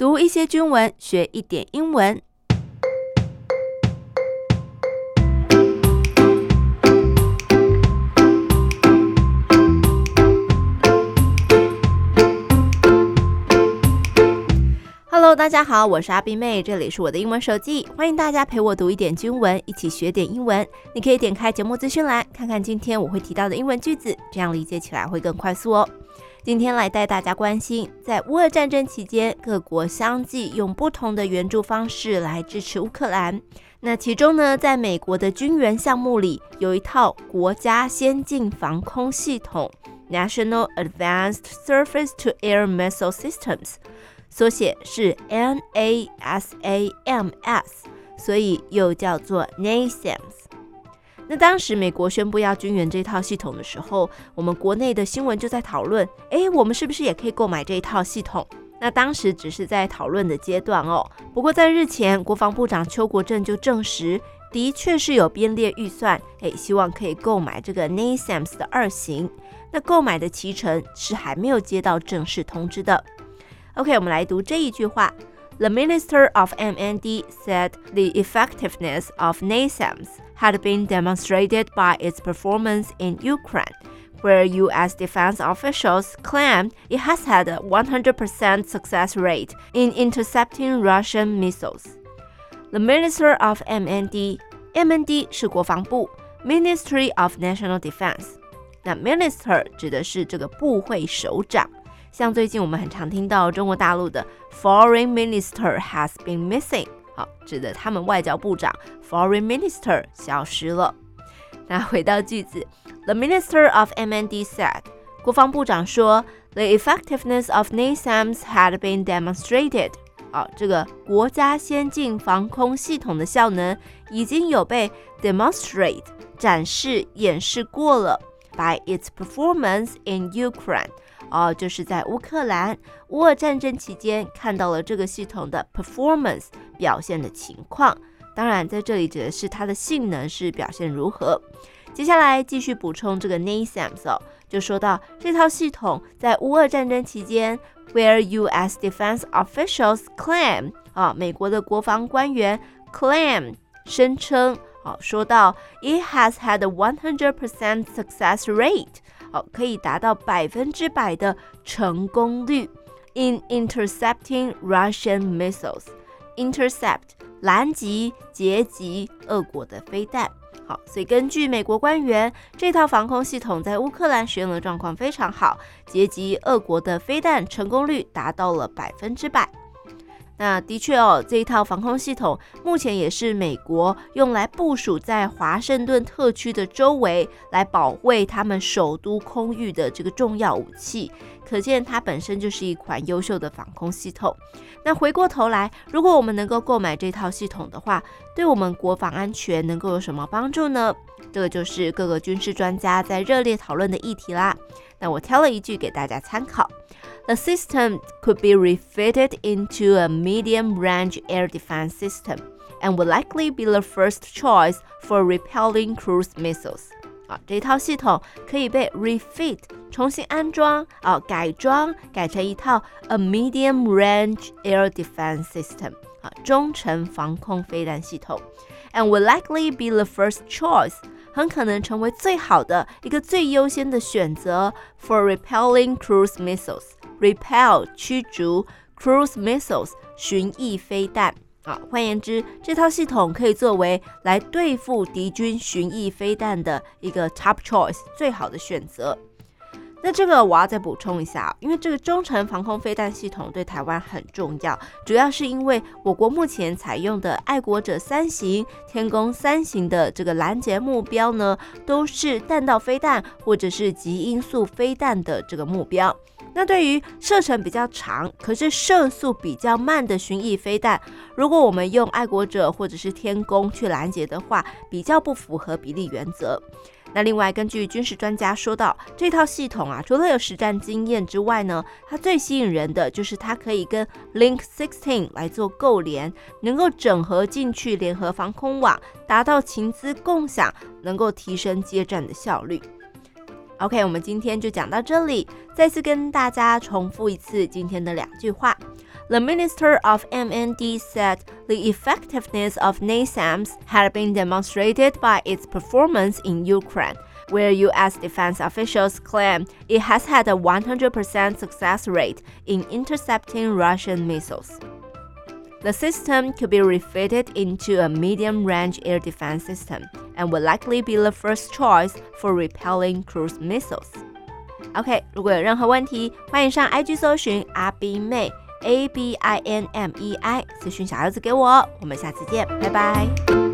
读一些军文，学一点英文。Hello，大家好，我是阿宾妹，这里是我的英文手记，欢迎大家陪我读一点军文，一起学点英文。你可以点开节目资讯栏，看看今天我会提到的英文句子，这样理解起来会更快速哦。今天来带大家关心，在乌俄战争期间，各国相继用不同的援助方式来支持乌克兰。那其中呢，在美国的军援项目里，有一套国家先进防空系统 （National Advanced Surface-to-Air Missile Systems）。缩写是 NASAMS，所以又叫做 NASAMS。那当时美国宣布要军援这套系统的时候，我们国内的新闻就在讨论：哎，我们是不是也可以购买这一套系统？那当时只是在讨论的阶段哦。不过在日前，国防部长邱国正就证实，的确是有编列预算，哎，希望可以购买这个 NASAMS 的二型。那购买的期程是还没有接到正式通知的。OK，我们来读这一句话。The Minister of MND said the effectiveness of NASAMS had been demonstrated by its performance in Ukraine, where U.S. defense officials claimed it has had a 100% success rate in intercepting Russian missiles. The Minister of MND，MND 是国防部，Ministry of National Defense。那 Minister 指的是这个部会首长。像最近我们很常听到中国大陆的 Foreign Minister has been missing， 好，指的他们外交部长 Foreign Minister 消失了。那回到句子，The Minister of MND said，国防部长说，The effectiveness of NASAMS had been demonstrated，好，这个国家先进防空系统的效能已经有被 demonstrate 展示演示过了，by its performance in Ukraine。 哦，就是在乌克兰乌俄战争期间看到了这个系统的 performance 表现的情况。当然，在这里指的是它的性能是表现如何。接下来继续补充这个 NASAMS 哦，就说到这套系统在乌俄战争期间，where U.S. defense officials claim 啊，美国的国防官员 claim 声称，啊，说到 it has had a 100% success rate。好，可以达到百分之百的成功率。In intercepting Russian missiles, intercept 拦截、截击俄国的飞弹。好，所以根据美国官员，这套防空系统在乌克兰使用的状况非常好，截击俄国的飞弹成功率达到了百分之百。那的确哦，这一套防空系统目前也是美国用来部署在华盛顿特区的周围，来保卫他们首都空域的这个重要武器。可见它本身就是一款优秀的防空系统。那回过头来，如果我们能够购买这套系统的话，对我们国防安全能够有什么帮助呢？这个就是各个军事专家在热烈讨论的议题啦。那我挑了一句给大家参考。The system could be refitted into a medium-range air defense system and would likely be the first choice for repelling cruise missiles. 啊，这套系统可以被 refit 重新安装啊，改装改成一套 a medium-range air defense system 啊，中程防空飞弹系统，and would likely be the first choice 很可能成为最好的一个最优先的选择 for repelling cruise missiles。Repel 驱逐 cruise missiles 巡弋飞弹啊，换言之，这套系统可以作为来对付敌军巡弋飞弹的一个 top choice 最好的选择。那这个我要再补充一下，因为这个中程防空飞弹系统对台湾很重要，主要是因为我国目前采用的爱国者三型、天弓三型的这个拦截目标呢，都是弹道飞弹或者是极音速飞弹的这个目标。那对于射程比较长，可是射速比较慢的巡弋飞弹，如果我们用爱国者或者是天弓去拦截的话，比较不符合比例原则。那另外，根据军事专家说到，这套系统啊，除了有实战经验之外呢，它最吸引人的就是它可以跟 Link 16来做构联，能够整合进去联合防空网，达到情资共享，能够提升接战的效率。OK，我们今天就讲到这里。再次跟大家重复一次今天的两句话 The Minister of MND said the effectiveness of NASAMS had been demonstrated by its performance in Ukraine, where U.S. defense officials claim it has had a 100% success rate in intercepting Russian missiles. The system could be refitted into a medium-range air defense system and will likely be the first choice for repelling cruise missiles. OK，如果有任何问题，欢迎上 IG 搜寻阿宾妹 A B I N M E I，私讯小柚子给我。我们下次见，拜拜。